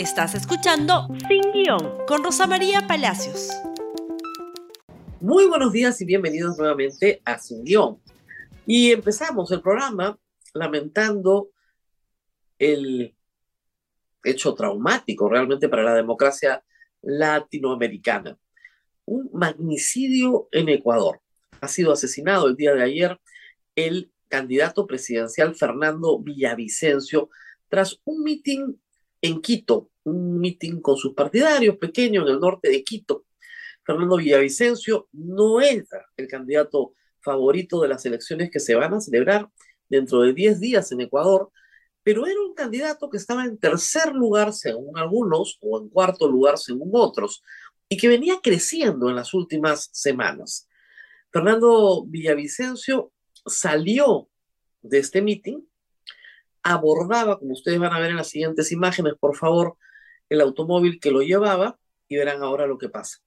Estás escuchando Sin Guión con Rosa María Palacios. Muy buenos días y bienvenidos nuevamente a Sin Guión. Y empezamos el programa lamentando el hecho traumático realmente para la democracia latinoamericana. Un magnicidio en Ecuador. Ha sido asesinado el día de ayer el candidato presidencial Fernando Villavicencio tras un mitin en Quito, un mitin con sus partidarios pequeño en el norte de Quito. Fernando Villavicencio no era el candidato favorito de las elecciones que se van a celebrar dentro de 10 días en Ecuador, pero era un candidato que estaba en tercer lugar según algunos o en cuarto lugar según otros y que venía creciendo en las últimas semanas. Fernando Villavicencio salió de este mitin abordaba, como ustedes van a ver en las siguientes imágenes, por favor, el automóvil que lo llevaba y verán ahora lo que pasa.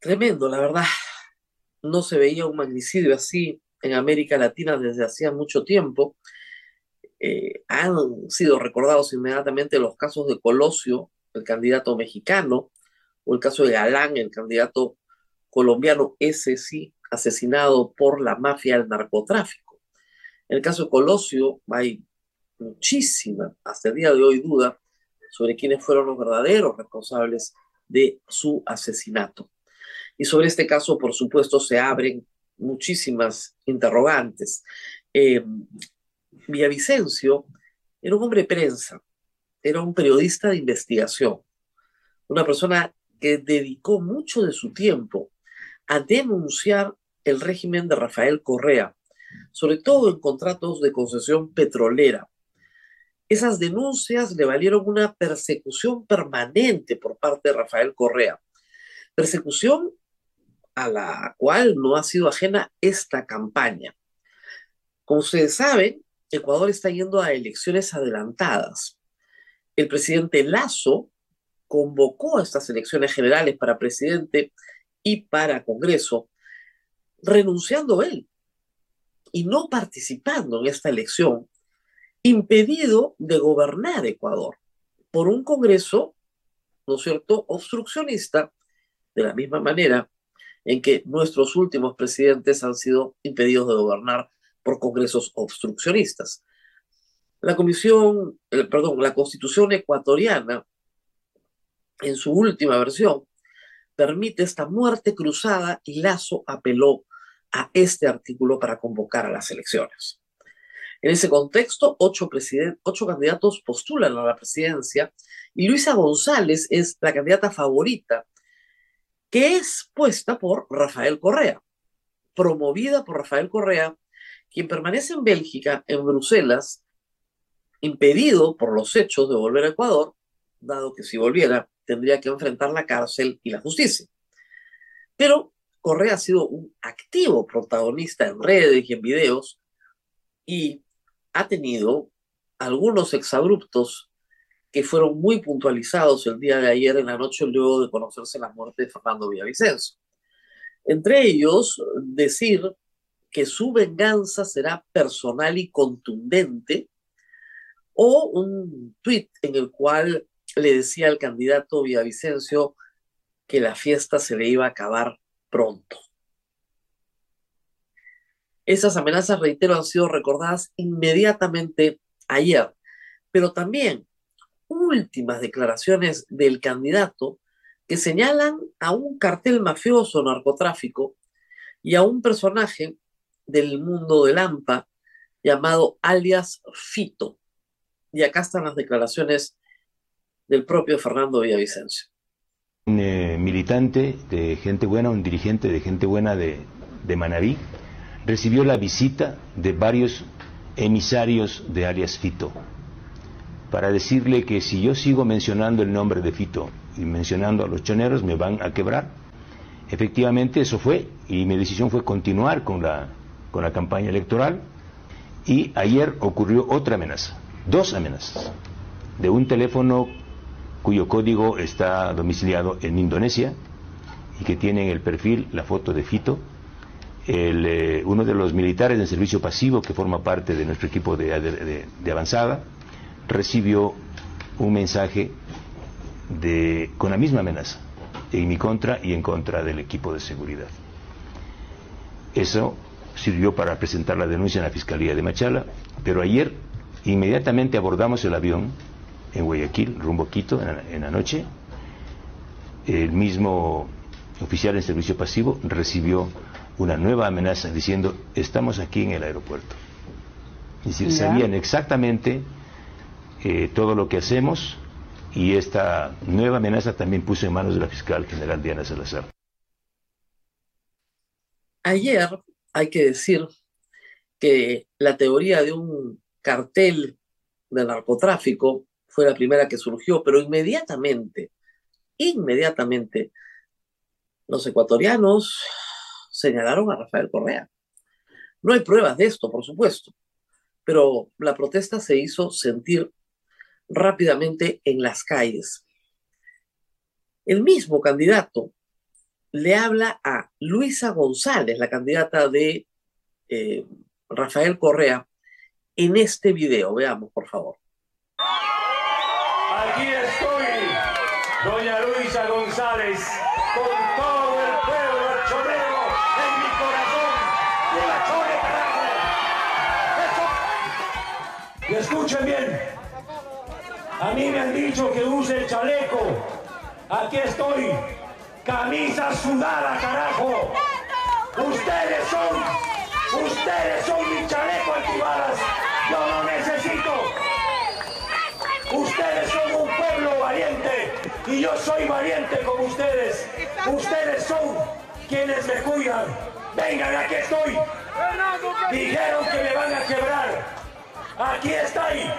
Tremendo, la verdad. No se veía un magnicidio así en América Latina desde hacía mucho tiempo. Eh, han sido recordados inmediatamente los casos de Colosio, el candidato mexicano, o el caso de Galán, el candidato colombiano, ese sí, asesinado por la mafia del narcotráfico. En el caso de Colosio hay muchísima, hasta el día de hoy, duda sobre quiénes fueron los verdaderos responsables de su asesinato. Y sobre este caso, por supuesto, se abren muchísimas interrogantes. Eh, Villavicencio era un hombre de prensa, era un periodista de investigación, una persona que dedicó mucho de su tiempo a denunciar el régimen de Rafael Correa, sobre todo en contratos de concesión petrolera. Esas denuncias le valieron una persecución permanente por parte de Rafael Correa. Persecución a la cual no ha sido ajena esta campaña. Como ustedes saben, Ecuador está yendo a elecciones adelantadas. El presidente Lazo convocó a estas elecciones generales para presidente y para Congreso, renunciando él y no participando en esta elección, impedido de gobernar Ecuador por un Congreso, ¿no es cierto?, obstruccionista, de la misma manera en que nuestros últimos presidentes han sido impedidos de gobernar por congresos obstruccionistas. La comisión, perdón, la constitución ecuatoriana, en su última versión, permite esta muerte cruzada y Lazo apeló a este artículo para convocar a las elecciones. En ese contexto, ocho, ocho candidatos postulan a la presidencia y Luisa González es la candidata favorita que es puesta por Rafael Correa, promovida por Rafael Correa, quien permanece en Bélgica, en Bruselas, impedido por los hechos de volver a Ecuador, dado que si volviera tendría que enfrentar la cárcel y la justicia. Pero Correa ha sido un activo protagonista en redes y en videos y ha tenido algunos exabruptos que fueron muy puntualizados el día de ayer en la noche luego de conocerse la muerte de Fernando Villavicencio. Entre ellos, decir que su venganza será personal y contundente, o un tuit en el cual le decía al candidato Villavicencio que la fiesta se le iba a acabar pronto. Esas amenazas, reitero, han sido recordadas inmediatamente ayer, pero también últimas declaraciones del candidato que señalan a un cartel mafioso narcotráfico y a un personaje del mundo del AMPA llamado alias Fito. Y acá están las declaraciones del propio Fernando Villavicencio. Un eh, militante de gente buena, un dirigente de gente buena de, de Manabí, recibió la visita de varios emisarios de alias Fito para decirle que si yo sigo mencionando el nombre de Fito y mencionando a los choneros me van a quebrar. efectivamente eso fue y mi decisión fue continuar con la, con la campaña electoral y ayer ocurrió otra amenaza, dos amenazas, de un teléfono cuyo código está domiciliado en Indonesia y que tiene en el perfil la foto de Fito, eh, uno de los militares del servicio pasivo que forma parte de nuestro equipo de, de avanzada, recibió un mensaje de, con la misma amenaza en mi contra y en contra del equipo de seguridad. Eso sirvió para presentar la denuncia en la Fiscalía de Machala, pero ayer inmediatamente abordamos el avión en Guayaquil, rumbo a Quito, en la, noche. El mismo oficial en servicio pasivo recibió una nueva amenaza diciendo, estamos aquí en el aeropuerto. Es decir, sabían exactamente eh, todo lo que hacemos y esta nueva amenaza también puso en manos de la fiscal general Diana Salazar. Ayer hay que decir que la teoría de un cartel de narcotráfico fue la primera que surgió, pero inmediatamente, inmediatamente, los ecuatorianos señalaron a Rafael Correa. No hay pruebas de esto, por supuesto, pero la protesta se hizo sentir rápidamente en las calles. El mismo candidato le habla a Luisa González, la candidata de eh, Rafael Correa, en este video. Veamos, por favor. Aquí estoy, doña Luisa González, con todo el pueblo chorero en mi corazón. la chore, carajo! Y escuchen bien. A mí me han dicho que use el chaleco. Aquí estoy. Camisa sudada, carajo. Ustedes son, ustedes son mi chaleco antibalas. Yo no necesito. Ustedes son un pueblo valiente y yo soy valiente como ustedes. Ustedes son quienes me cuidan. Vengan, aquí estoy. Dijeron que me van a quebrar. Aquí estoy.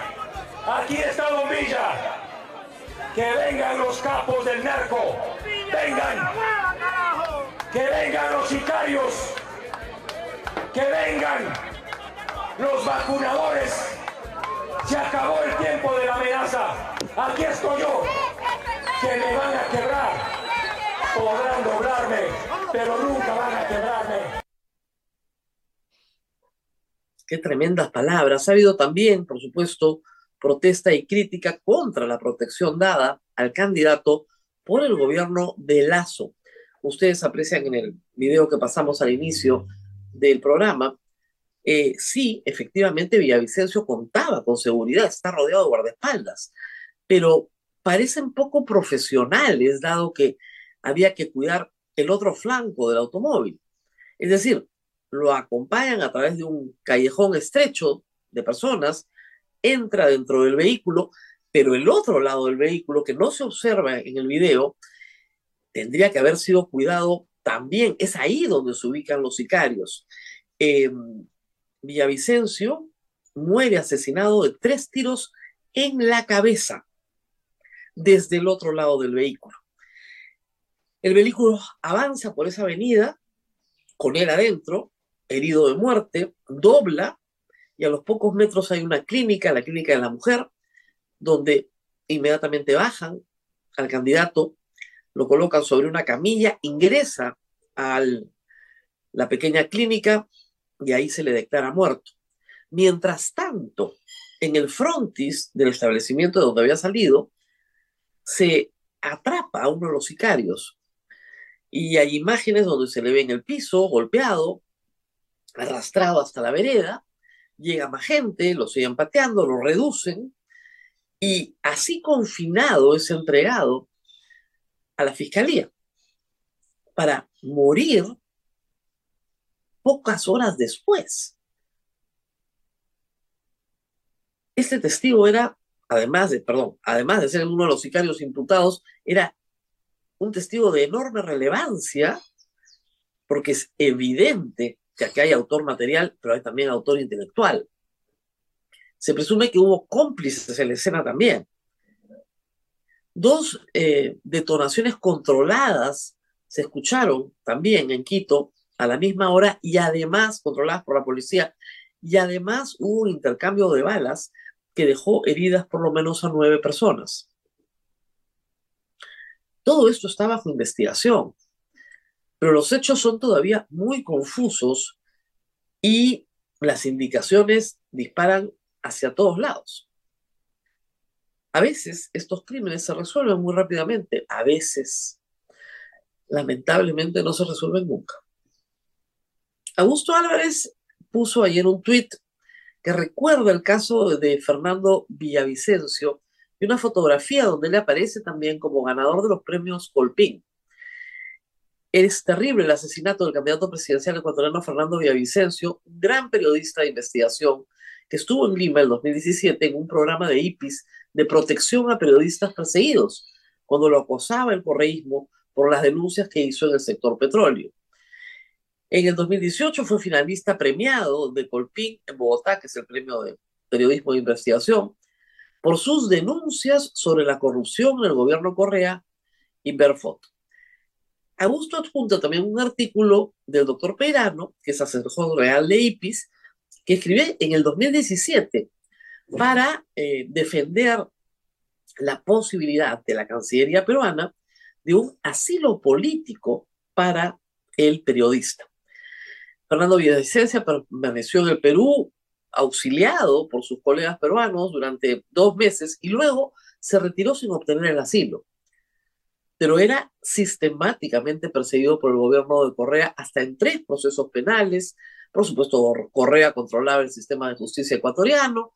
Aquí está Bombilla. Que vengan los capos del narco. Vengan. Que vengan los sicarios. Que vengan los vacunadores. Se acabó el tiempo de la amenaza. Aquí estoy yo. Que me van a quebrar. Podrán doblarme, pero nunca van a quebrarme. Qué tremendas palabras. Ha habido también, por supuesto, protesta y crítica contra la protección dada al candidato por el gobierno de Lazo. Ustedes aprecian en el video que pasamos al inicio del programa, eh, sí, efectivamente Villavicencio contaba con seguridad, está rodeado de guardaespaldas, pero parecen poco profesionales, dado que había que cuidar el otro flanco del automóvil. Es decir, lo acompañan a través de un callejón estrecho de personas entra dentro del vehículo, pero el otro lado del vehículo, que no se observa en el video, tendría que haber sido cuidado también. Es ahí donde se ubican los sicarios. Em, Villavicencio muere asesinado de tres tiros en la cabeza desde el otro lado del vehículo. El vehículo avanza por esa avenida con él adentro, herido de muerte, dobla y a los pocos metros hay una clínica, la clínica de la mujer, donde inmediatamente bajan al candidato, lo colocan sobre una camilla, ingresa a la pequeña clínica y ahí se le declara muerto. Mientras tanto, en el frontis del establecimiento de donde había salido, se atrapa a uno de los sicarios y hay imágenes donde se le ve en el piso, golpeado, arrastrado hasta la vereda, llega más gente, lo siguen pateando, lo reducen, y así confinado es entregado a la fiscalía para morir pocas horas después. Este testigo era, además de, perdón, además de ser uno de los sicarios imputados, era un testigo de enorme relevancia, porque es evidente que aquí hay autor material, pero hay también autor intelectual. Se presume que hubo cómplices en la escena también. Dos eh, detonaciones controladas se escucharon también en Quito a la misma hora y además controladas por la policía. Y además hubo un intercambio de balas que dejó heridas por lo menos a nueve personas. Todo esto está bajo investigación, pero los hechos son todavía muy confusos y las indicaciones disparan hacia todos lados. A veces estos crímenes se resuelven muy rápidamente, a veces lamentablemente no se resuelven nunca. Augusto Álvarez puso ayer un tuit que recuerda el caso de Fernando Villavicencio y una fotografía donde le aparece también como ganador de los premios Colpín. Es terrible el asesinato del candidato presidencial ecuatoriano Fernando Villavicencio, un gran periodista de investigación que estuvo en Lima en 2017 en un programa de IPIS de protección a periodistas perseguidos, cuando lo acosaba el correísmo por las denuncias que hizo en el sector petróleo. En el 2018 fue finalista premiado de Colpín en Bogotá, que es el premio de periodismo de investigación, por sus denuncias sobre la corrupción en el gobierno Correa y Berfot. Augusto adjunta también un artículo del doctor Perano, que es asesor real de IPIS, que escribió en el 2017 para eh, defender la posibilidad de la Cancillería peruana de un asilo político para el periodista. Fernando Villavicencia permaneció en el Perú auxiliado por sus colegas peruanos durante dos meses y luego se retiró sin obtener el asilo. Pero era sistemáticamente perseguido por el gobierno de Correa hasta en tres procesos penales. Por supuesto, Correa controlaba el sistema de justicia ecuatoriano,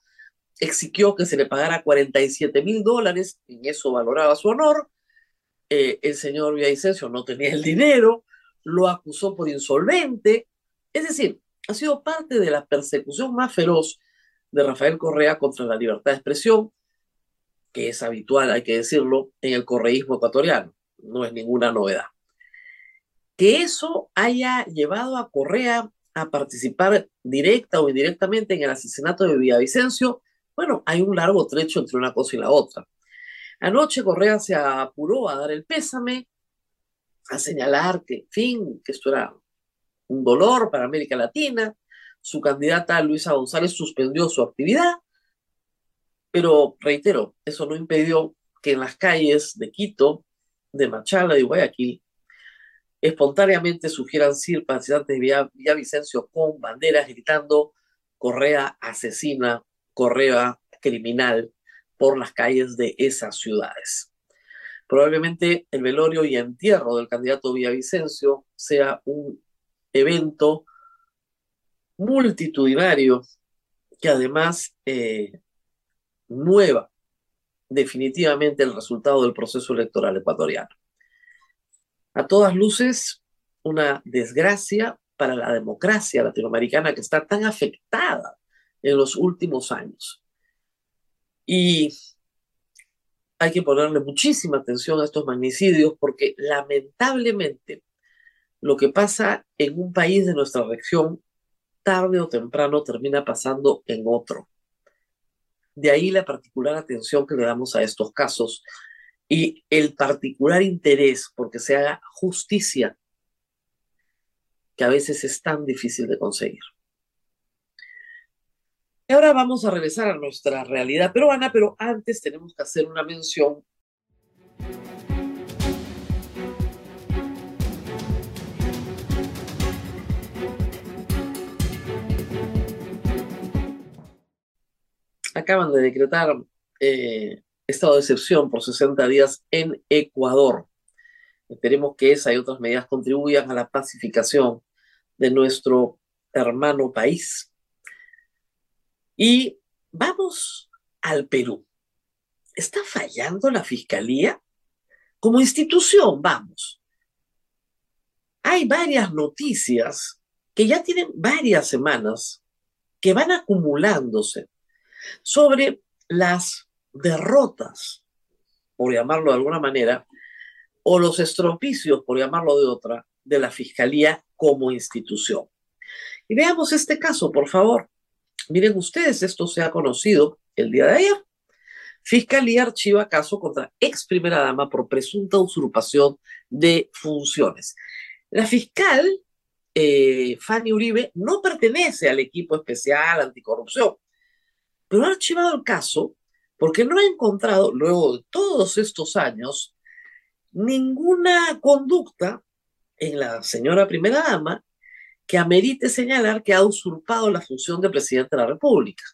exigió que se le pagara 47 mil dólares, en eso valoraba su honor. Eh, el señor Villavicencio no tenía el dinero, lo acusó por insolvente, es decir, ha sido parte de la persecución más feroz de Rafael Correa contra la libertad de expresión, que es habitual, hay que decirlo, en el correísmo ecuatoriano. No es ninguna novedad. Que eso haya llevado a Correa a participar directa o indirectamente en el asesinato de Villavicencio, bueno, hay un largo trecho entre una cosa y la otra. Anoche Correa se apuró a dar el pésame, a señalar que, en fin, que esto era un dolor para América Latina. Su candidata Luisa González suspendió su actividad, pero reitero, eso no impidió que en las calles de Quito, de Machala y Guayaquil, espontáneamente surgieran simpatizantes de Villavicencio con banderas gritando Correa asesina, Correa criminal por las calles de esas ciudades. Probablemente el velorio y entierro del candidato Villavicencio sea un evento multitudinario que además eh, mueva definitivamente el resultado del proceso electoral ecuatoriano. A todas luces, una desgracia para la democracia latinoamericana que está tan afectada en los últimos años. Y hay que ponerle muchísima atención a estos magnicidios porque lamentablemente lo que pasa en un país de nuestra región, tarde o temprano termina pasando en otro. De ahí la particular atención que le damos a estos casos y el particular interés porque se haga justicia, que a veces es tan difícil de conseguir. Y ahora vamos a regresar a nuestra realidad peruana, pero antes tenemos que hacer una mención acaban de decretar eh, estado de excepción por 60 días en Ecuador. Esperemos que esa y otras medidas contribuyan a la pacificación de nuestro hermano país. Y vamos al Perú. ¿Está fallando la Fiscalía? Como institución, vamos. Hay varias noticias que ya tienen varias semanas que van acumulándose sobre las derrotas, por llamarlo de alguna manera, o los estropicios, por llamarlo de otra, de la Fiscalía como institución. Y veamos este caso, por favor. Miren ustedes, esto se ha conocido el día de ayer. Fiscalía archiva caso contra ex primera dama por presunta usurpación de funciones. La fiscal eh, Fanny Uribe no pertenece al equipo especial anticorrupción, pero ha archivado el caso porque no ha encontrado, luego de todos estos años, ninguna conducta en la señora primera dama que amerite señalar que ha usurpado la función de presidente de la República.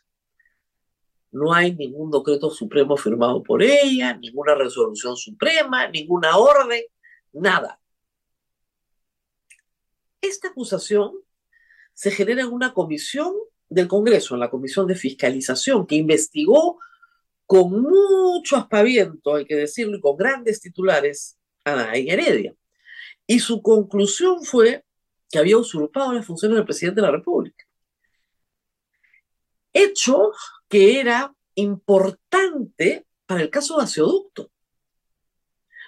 No hay ningún decreto supremo firmado por ella, ninguna resolución suprema, ninguna orden, nada. Esta acusación se genera en una comisión del Congreso, en la Comisión de Fiscalización, que investigó con mucho aspaviento, hay que decirlo, y con grandes titulares, a Ana Heredia. Y su conclusión fue que había usurpado las funciones del presidente de la República. Hecho que era importante para el caso de Aseoducto.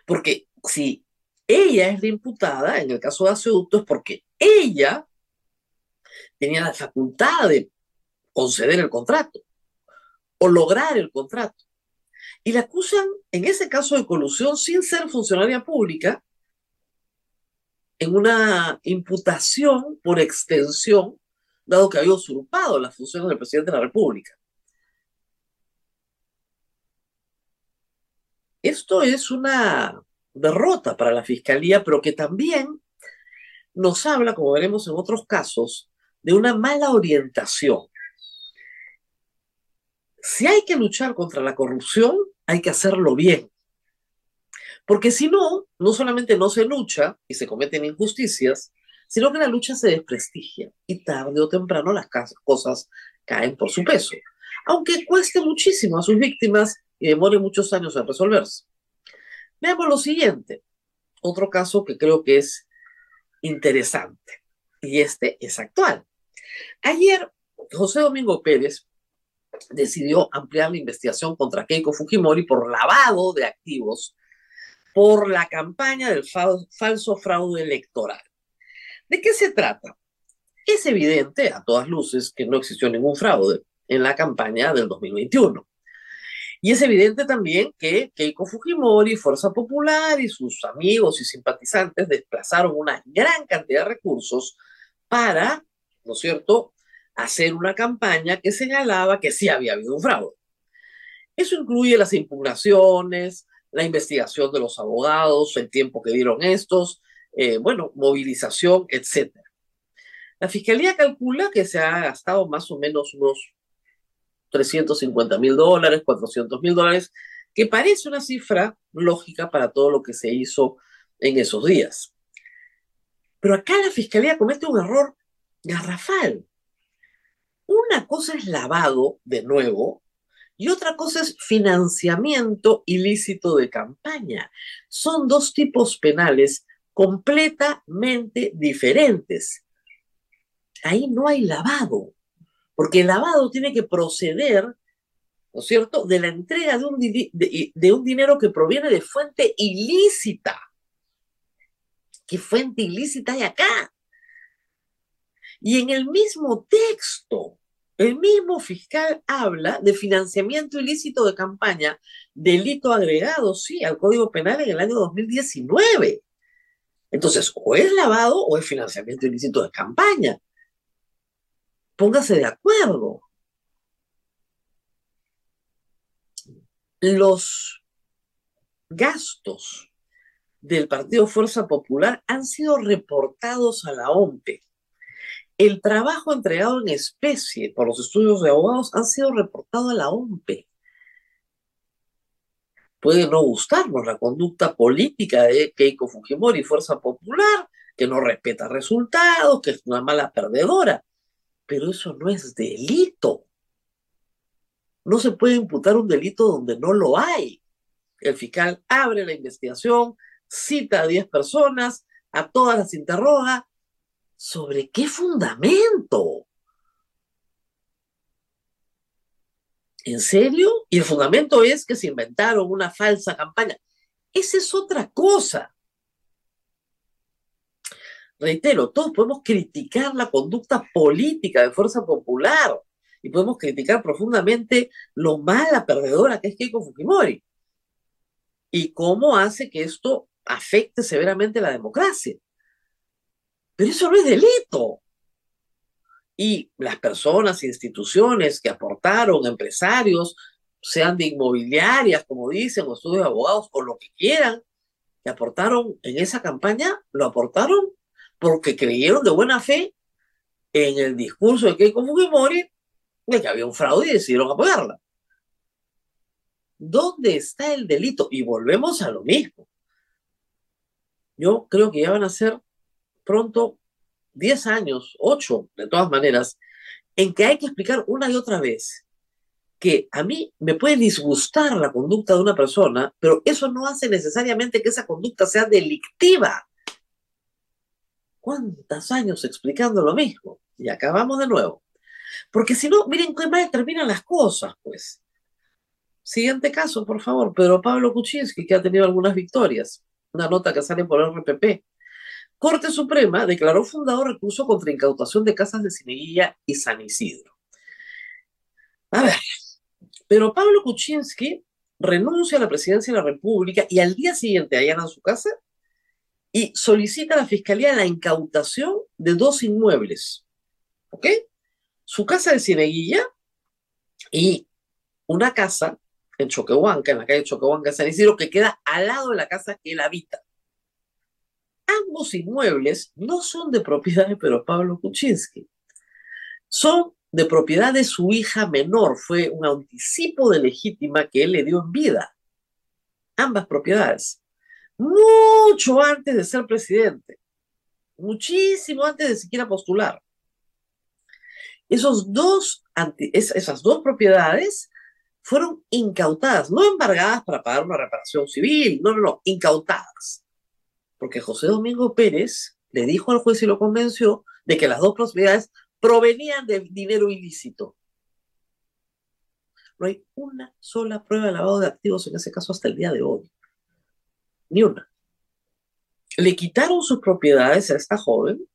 Porque si ella es la imputada en el caso de Aseoducto es porque ella tenía la facultad de conceder el contrato o lograr el contrato. Y la acusan en ese caso de colusión sin ser funcionaria pública en una imputación por extensión, dado que había usurpado las funciones del presidente de la República. Esto es una derrota para la Fiscalía, pero que también nos habla, como veremos en otros casos, de una mala orientación. Si hay que luchar contra la corrupción, hay que hacerlo bien. Porque si no, no solamente no se lucha y se cometen injusticias, sino que la lucha se desprestigia y tarde o temprano las cosas caen por su peso, aunque cueste muchísimo a sus víctimas y demore muchos años en resolverse. Veamos lo siguiente, otro caso que creo que es interesante, y este es actual. Ayer, José Domingo Pérez decidió ampliar la investigación contra Keiko Fujimori por lavado de activos por la campaña del falso fraude electoral. ¿De qué se trata? Es evidente, a todas luces, que no existió ningún fraude en la campaña del 2021. Y es evidente también que Keiko Fujimori, Fuerza Popular y sus amigos y simpatizantes desplazaron una gran cantidad de recursos para, ¿no es cierto?, hacer una campaña que señalaba que sí había habido un fraude. Eso incluye las impugnaciones, la investigación de los abogados, el tiempo que dieron estos, eh, bueno, movilización, etc. La Fiscalía calcula que se ha gastado más o menos unos 350 mil dólares, 400 mil dólares, que parece una cifra lógica para todo lo que se hizo en esos días. Pero acá la Fiscalía comete un error garrafal. Una cosa es lavado, de nuevo, y otra cosa es financiamiento ilícito de campaña. Son dos tipos penales completamente diferentes. Ahí no hay lavado, porque el lavado tiene que proceder, ¿no es cierto?, de la entrega de un, dinero que proviene de fuente ilícita. ¿Qué fuente ilícita hay acá? Y en el mismo texto el mismo fiscal habla de financiamiento ilícito de campaña, delito agregado, sí, al Código Penal en el año 2019. Entonces, o es lavado o es financiamiento ilícito de campaña. Póngase de acuerdo. Los gastos del Partido Fuerza Popular han sido reportados a la OMPE el trabajo entregado en especie por los estudios de abogados han sido reportados a la OMPE. Puede no gustarnos la conducta política de Keiko Fujimori, Fuerza Popular, que no respeta resultados, que es una mala perdedora, pero eso no es delito. No se puede imputar un delito donde no lo hay. El fiscal abre la investigación, cita a 10 personas, a todas las interroga, ¿Sobre qué fundamento? ¿En serio? Y el fundamento es que se inventaron una falsa campaña. Esa es otra cosa. Reitero, todos podemos criticar la conducta política de Fuerza Popular y podemos criticar profundamente lo mala perdedora que es Keiko Fujimori y cómo hace que esto afecte severamente la democracia. Pero eso no es delito. Y las personas, instituciones que aportaron, empresarios, sean de inmobiliarias, como dicen, o estudios de abogados, o lo que quieran, que aportaron en esa campaña, lo aportaron porque creyeron de buena fe en el discurso de Keiko Fujimori de que había un fraude y decidieron apoyarla. ¿Dónde está el delito? Y volvemos a lo mismo. Yo creo que ya van a ser pronto 10 años, 8 de todas maneras, en que hay que explicar una y otra vez que a mí me puede disgustar la conducta de una persona, pero eso no hace necesariamente que esa conducta sea delictiva. ¿Cuántos años explicando lo mismo? Y acabamos de nuevo. Porque si no, miren qué mal terminan las cosas, pues. Siguiente caso, por favor, Pedro Pablo Kuczynski, que ha tenido algunas victorias. Una nota que sale por el RPP. Corte Suprema declaró fundado recurso contra incautación de casas de Cineguilla y San Isidro. A ver, pero Pablo Kuczynski renuncia a la presidencia de la República y al día siguiente allana su casa y solicita a la Fiscalía la incautación de dos inmuebles. ¿Ok? Su casa de Cineguilla y una casa en Choquehuanca, en la calle Choquehuanca, San Isidro, que queda al lado de la casa que él habita. Ambos inmuebles no son de propiedad de Pedro Pablo Kuczynski, son de propiedad de su hija menor, fue un anticipo de legítima que él le dio en vida. Ambas propiedades. Mucho antes de ser presidente, muchísimo antes de siquiera postular. Esos dos, esas dos propiedades fueron incautadas, no embargadas para pagar una reparación civil, no, no, no, incautadas. Porque José Domingo Pérez le dijo al juez y lo convenció de que las dos propiedades provenían de dinero ilícito. No hay una sola prueba de lavado de activos en ese caso hasta el día de hoy. Ni una. Le quitaron sus propiedades a esta joven,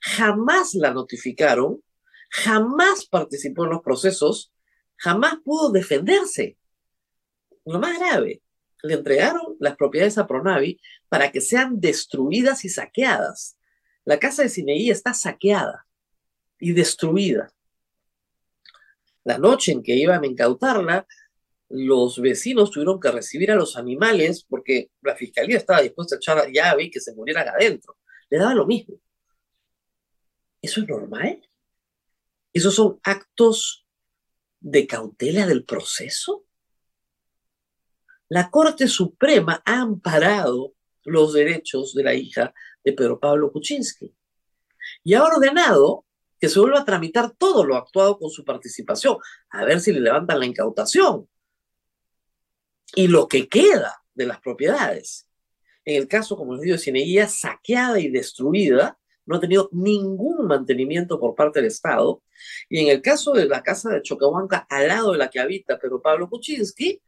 jamás la notificaron, jamás participó en los procesos jamás pudo defenderse. Lo más grave, le entregaron las propiedades a Pronavi para que sean destruidas y saqueadas. La casa de Cineí está saqueada y destruida. La noche en que iban a incautarla, los vecinos tuvieron que recibir a los animales porque la fiscalía estaba dispuesta a echar la llave y que se murieran adentro. Le daba lo mismo. ¿Eso es normal? Esos son actos de cautela del proceso? La Corte Suprema ha amparado los derechos de la hija de Pedro Pablo Kuczynski y ha ordenado que se vuelva a tramitar todo lo actuado con su participación, a ver si le levantan la incautación y lo que queda de las propiedades. En el caso, como les digo, de Cineguía, saqueada y destruida, no ha tenido ningún mantenimiento por parte del Estado. Y en el caso de la casa de Chocahuanca, al lado de la que habita Pedro Pablo Kuczynski,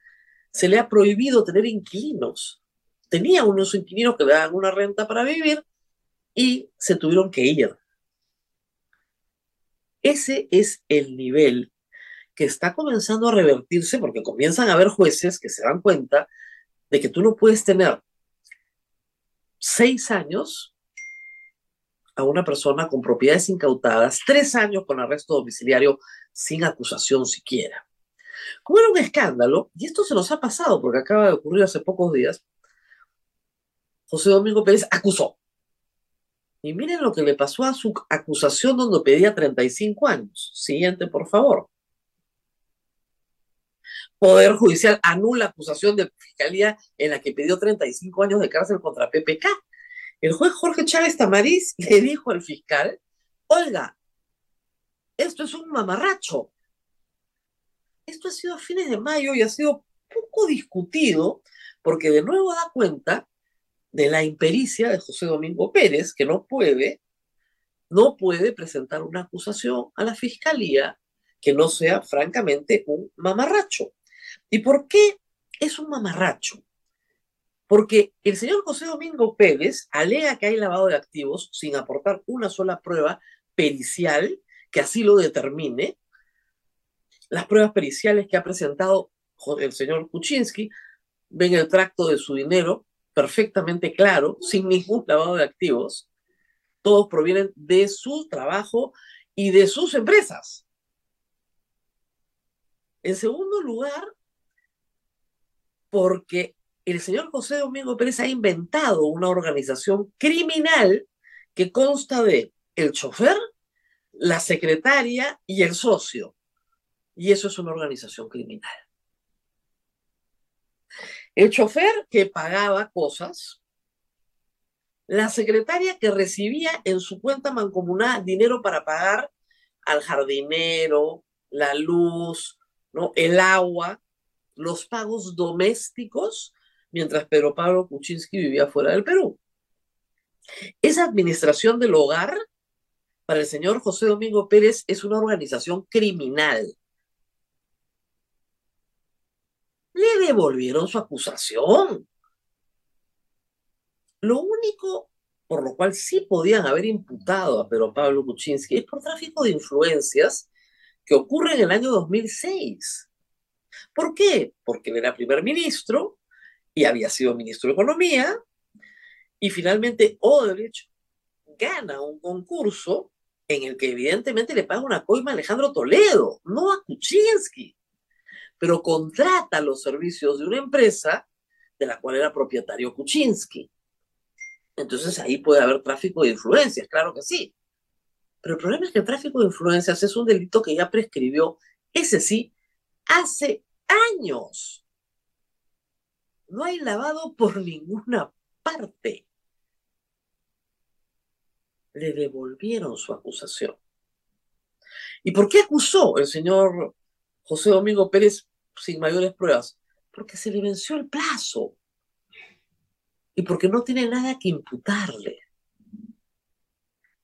se le ha prohibido tener inquilinos. Tenía unos inquilinos que le daban una renta para vivir y se tuvieron que ir. Ese es el nivel que está comenzando a revertirse porque comienzan a haber jueces que se dan cuenta de que tú no puedes tener seis años a una persona con propiedades incautadas, tres años con arresto domiciliario sin acusación siquiera. Como era un escándalo, y esto se nos ha pasado porque acaba de ocurrir hace pocos días, José Domingo Pérez acusó. Y miren lo que le pasó a su acusación donde pedía 35 años. Siguiente, por favor. Poder Judicial anula acusación de fiscalía en la que pidió 35 años de cárcel contra PPK. El juez Jorge Chávez Tamariz le dijo al fiscal, oiga, esto es un mamarracho. Esto ha sido a fines de mayo y ha sido poco discutido porque de nuevo da cuenta de la impericia de José Domingo Pérez, que no puede, no puede presentar una acusación a la fiscalía que no sea francamente un mamarracho. ¿Y por qué es un mamarracho? Porque el señor José Domingo Pérez alega que hay lavado de activos sin aportar una sola prueba pericial que así lo determine. Las pruebas periciales que ha presentado el señor Kuczynski ven el tracto de su dinero perfectamente claro, sin ningún lavado de activos. Todos provienen de su trabajo y de sus empresas. En segundo lugar, porque el señor José Domingo Pérez ha inventado una organización criminal que consta de el chofer, la secretaria y el socio. Y eso es una organización criminal. El chofer que pagaba cosas, la secretaria que recibía en su cuenta mancomunada dinero para pagar al jardinero, la luz, ¿no? el agua, los pagos domésticos, mientras Pedro Pablo Kuczynski vivía fuera del Perú. Esa administración del hogar para el señor José Domingo Pérez es una organización criminal. Le devolvieron su acusación. Lo único por lo cual sí podían haber imputado a Pedro Pablo Kuczynski es por tráfico de influencias que ocurre en el año 2006. ¿Por qué? Porque él era primer ministro y había sido ministro de Economía y finalmente Odebrecht gana un concurso en el que evidentemente le paga una coima a Alejandro Toledo, no a Kuczynski, pero contrata los servicios de una empresa de la cual era propietario Kuczynski. Entonces ahí puede haber tráfico de influencias, claro que sí. Pero el problema es que el tráfico de influencias es un delito que ya prescribió, ese sí, hace años. No hay lavado por ninguna parte. Le devolvieron su acusación. ¿Y por qué acusó el señor José Domingo Pérez sin mayores pruebas? Porque se le venció el plazo y porque no tiene nada que imputarle.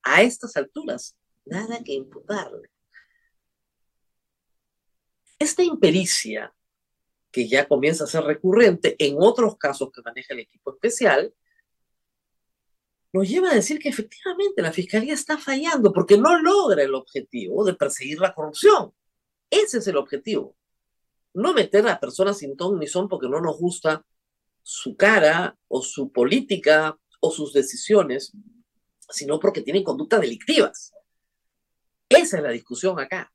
A estas alturas, nada que imputarle. Esta impericia, que ya comienza a ser recurrente en otros casos que maneja el equipo especial, nos lleva a decir que efectivamente la Fiscalía está fallando porque no logra el objetivo de perseguir la corrupción. Ese es el objetivo. No meter a personas sin ton ni son porque no nos gusta su cara o su política o sus decisiones, sino porque tienen conductas delictivas. Esa es la discusión acá.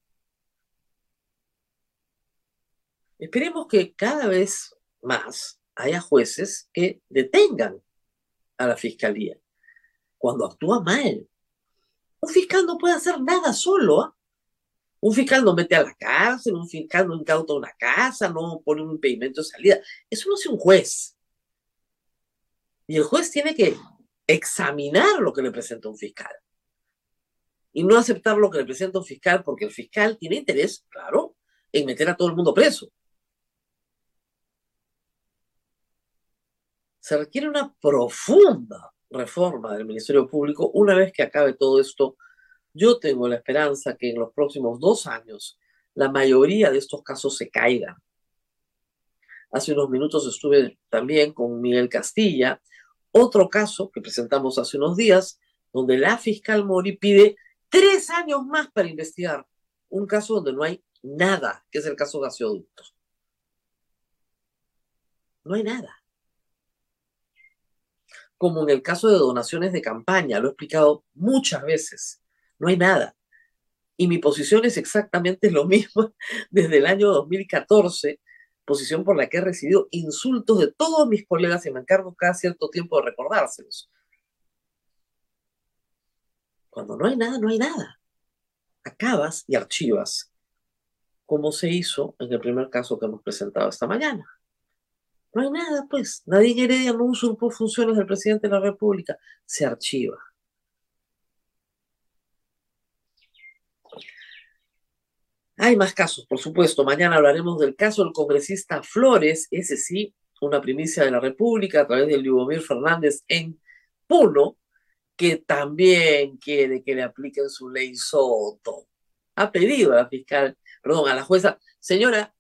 Esperemos que cada vez más haya jueces que detengan a la fiscalía cuando actúa mal. Un fiscal no puede hacer nada solo. ¿ah? Un fiscal no mete a la cárcel, un fiscal no incauta una casa, no pone un impedimento de salida. Eso no hace un juez. Y el juez tiene que examinar lo que le presenta un fiscal. Y no aceptar lo que le presenta un fiscal porque el fiscal tiene interés, claro, en meter a todo el mundo preso. se requiere una profunda reforma del Ministerio Público una vez que acabe todo esto. Yo tengo la esperanza que en los próximos dos años la mayoría de estos casos se caigan. Hace unos minutos estuve también con Miguel Castilla, otro caso que presentamos hace unos días, donde la fiscal Mori pide tres años más para investigar un caso donde no hay nada, que es el caso gasoducto. No hay nada como en el caso de donaciones de campaña, lo he explicado muchas veces, no hay nada. Y mi posición es exactamente lo mismo desde el año 2014, posición por la que he recibido insultos de todos mis colegas y me encargo cada cierto tiempo de recordárselos. Cuando no hay nada, no hay nada. Acabas y archivas, como se hizo en el primer caso que hemos presentado esta mañana. No hay nada, pues. Nadie Heredia no usurpó funciones del presidente de la República. Se archiva. Hay más casos, por supuesto. Mañana hablaremos del caso del congresista Flores, ese sí, una primicia de la República a través de Lubomir Fernández en Puno, que también quiere que le apliquen su ley Soto. Ha pedido a la fiscal, perdón, a la jueza, señora,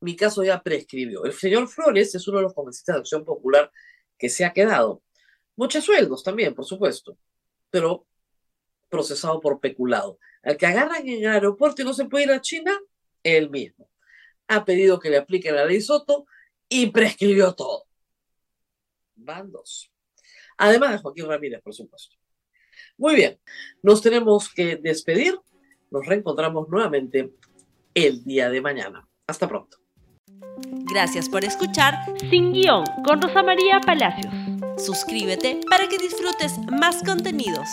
mi caso ya prescribió. El señor Flores es uno de los congresistas de Acción Popular que se ha quedado. Muchos sueldos también, por supuesto, pero procesado por peculado. Al que agarran en el aeropuerto y no se puede ir a China, él mismo. Ha pedido que le aplique la ley Soto y prescribió todo. Van dos. Además de Joaquín Ramírez, por supuesto. Muy bien, nos tenemos que despedir. Nos reencontramos nuevamente el día de mañana. Hasta pronto. Gracias por escuchar Sin Guión con Rosa María Palacios. Suscríbete para que disfrutes más contenidos.